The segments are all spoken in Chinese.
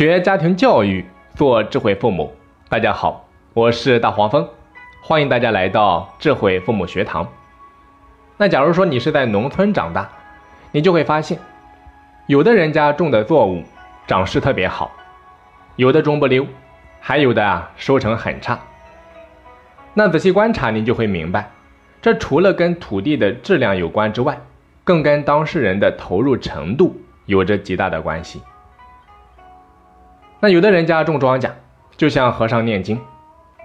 学家庭教育，做智慧父母。大家好，我是大黄蜂，欢迎大家来到智慧父母学堂。那假如说你是在农村长大，你就会发现，有的人家种的作物长势特别好，有的种不溜，还有的啊收成很差。那仔细观察，你就会明白，这除了跟土地的质量有关之外，更跟当事人的投入程度有着极大的关系。那有的人家种庄稼，就像和尚念经，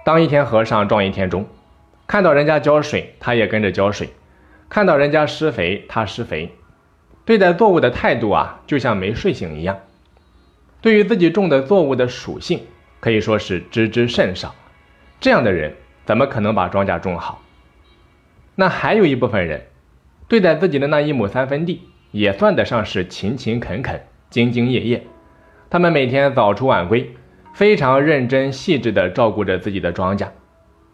当一天和尚撞一天钟，看到人家浇水，他也跟着浇水；看到人家施肥，他施肥。对待作物的态度啊，就像没睡醒一样。对于自己种的作物的属性，可以说是知之甚少。这样的人怎么可能把庄稼种好？那还有一部分人，对待自己的那一亩三分地，也算得上是勤勤恳恳、兢兢业业。他们每天早出晚归，非常认真细致地照顾着自己的庄稼，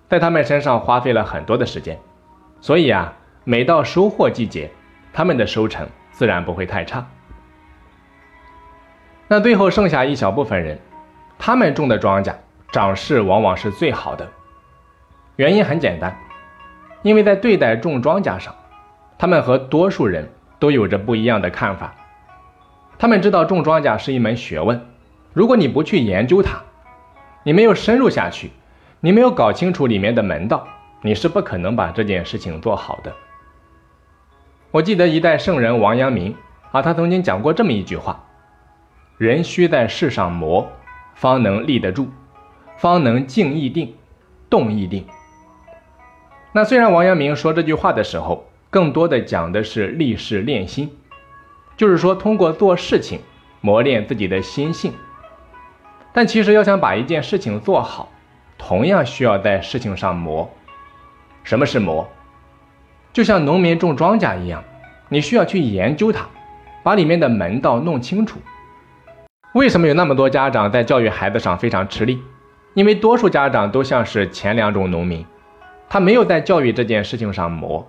在他们身上花费了很多的时间，所以啊，每到收获季节，他们的收成自然不会太差。那最后剩下一小部分人，他们种的庄稼长势往往是最好的，原因很简单，因为在对待种庄稼上，他们和多数人都有着不一样的看法。他们知道种庄稼是一门学问，如果你不去研究它，你没有深入下去，你没有搞清楚里面的门道，你是不可能把这件事情做好的。我记得一代圣人王阳明啊，他曾经讲过这么一句话：人须在世上磨，方能立得住，方能静亦定，动亦定。那虽然王阳明说这句话的时候，更多的讲的是立事练心。就是说，通过做事情磨练自己的心性。但其实要想把一件事情做好，同样需要在事情上磨。什么是磨？就像农民种庄稼一样，你需要去研究它，把里面的门道弄清楚。为什么有那么多家长在教育孩子上非常吃力？因为多数家长都像是前两种农民，他没有在教育这件事情上磨，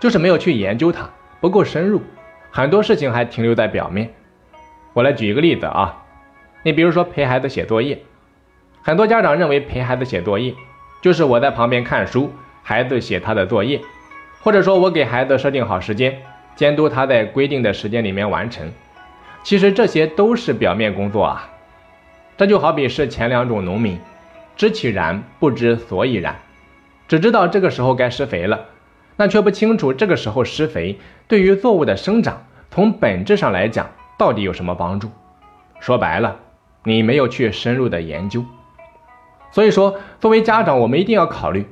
就是没有去研究它，不够深入。很多事情还停留在表面。我来举一个例子啊，你比如说陪孩子写作业，很多家长认为陪孩子写作业就是我在旁边看书，孩子写他的作业，或者说我给孩子设定好时间，监督他在规定的时间里面完成。其实这些都是表面工作啊。这就好比是前两种农民，知其然不知所以然，只知道这个时候该施肥了。但却不清楚这个时候施肥对于作物的生长，从本质上来讲到底有什么帮助？说白了，你没有去深入的研究。所以说，作为家长，我们一定要考虑：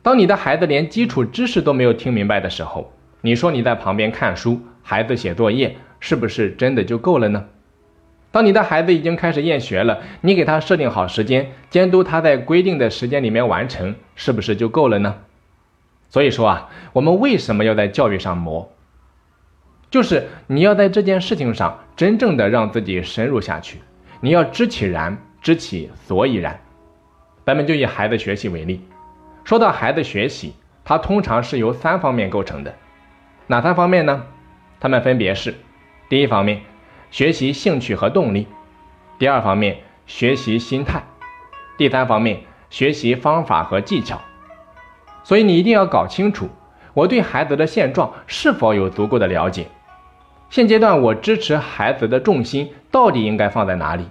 当你的孩子连基础知识都没有听明白的时候，你说你在旁边看书，孩子写作业，是不是真的就够了呢？当你的孩子已经开始厌学了，你给他设定好时间，监督他在规定的时间里面完成，是不是就够了呢？所以说啊，我们为什么要在教育上磨？就是你要在这件事情上真正的让自己深入下去，你要知其然，知其所以然。咱们就以孩子学习为例，说到孩子学习，它通常是由三方面构成的，哪三方面呢？它们分别是：第一方面，学习兴趣和动力；第二方面，学习心态；第三方面，学习方法和技巧。所以你一定要搞清楚，我对孩子的现状是否有足够的了解。现阶段我支持孩子的重心到底应该放在哪里？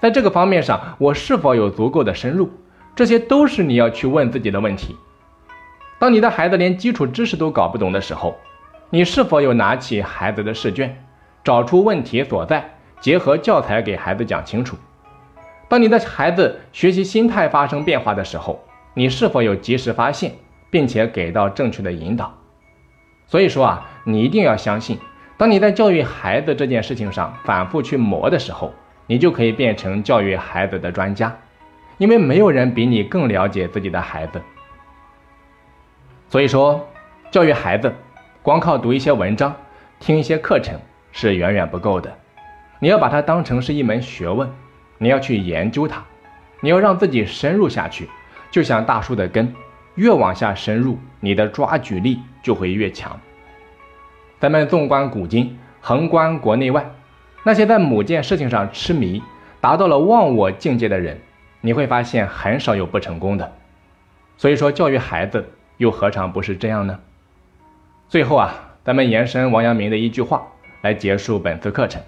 在这个方面上，我是否有足够的深入？这些都是你要去问自己的问题。当你的孩子连基础知识都搞不懂的时候，你是否有拿起孩子的试卷，找出问题所在，结合教材给孩子讲清楚？当你的孩子学习心态发生变化的时候，你是否有及时发现，并且给到正确的引导？所以说啊，你一定要相信，当你在教育孩子这件事情上反复去磨的时候，你就可以变成教育孩子的专家，因为没有人比你更了解自己的孩子。所以说，教育孩子，光靠读一些文章、听一些课程是远远不够的，你要把它当成是一门学问，你要去研究它，你要让自己深入下去。就像大树的根，越往下深入，你的抓举力就会越强。咱们纵观古今，横观国内外，那些在某件事情上痴迷，达到了忘我境界的人，你会发现很少有不成功的。所以说，教育孩子又何尝不是这样呢？最后啊，咱们延伸王阳明的一句话来结束本次课程：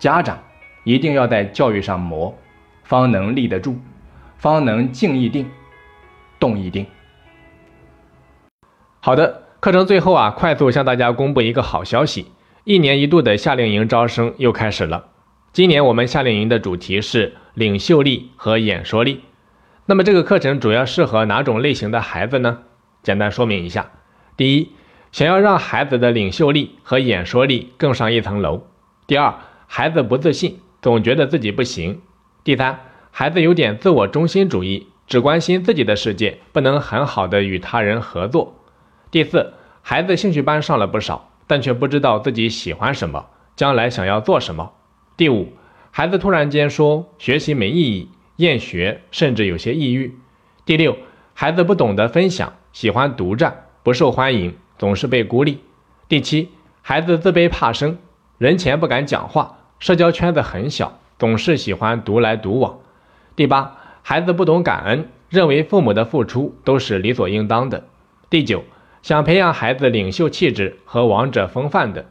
家长一定要在教育上磨，方能立得住，方能静亦定，动亦定。好的，课程最后啊，快速向大家公布一个好消息：一年一度的夏令营招生又开始了。今年我们夏令营的主题是领袖力和演说力。那么这个课程主要适合哪种类型的孩子呢？简单说明一下：第一，想要让孩子的领袖力和演说力更上一层楼；第二，孩子不自信，总觉得自己不行；第三，孩子有点自我中心主义，只关心自己的世界，不能很好的与他人合作；第四，孩子兴趣班上了不少，但却不知道自己喜欢什么，将来想要做什么。第五，孩子突然间说学习没意义，厌学，甚至有些抑郁。第六，孩子不懂得分享，喜欢独占，不受欢迎，总是被孤立。第七，孩子自卑怕生，人前不敢讲话，社交圈子很小，总是喜欢独来独往。第八，孩子不懂感恩，认为父母的付出都是理所应当的。第九，想培养孩子领袖气质和王者风范的。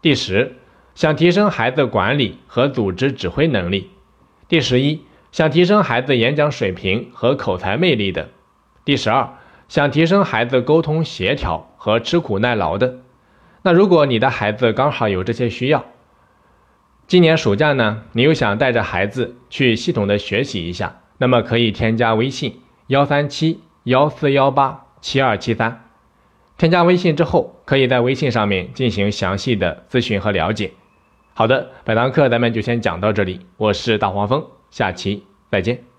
第十。想提升孩子管理和组织指挥能力。第十一，想提升孩子演讲水平和口才魅力的。第十二，想提升孩子沟通协调和吃苦耐劳的。那如果你的孩子刚好有这些需要，今年暑假呢，你又想带着孩子去系统的学习一下，那么可以添加微信幺三七幺四幺八七二七三。添加微信之后，可以在微信上面进行详细的咨询和了解。好的，本堂课咱们就先讲到这里。我是大黄蜂，下期再见。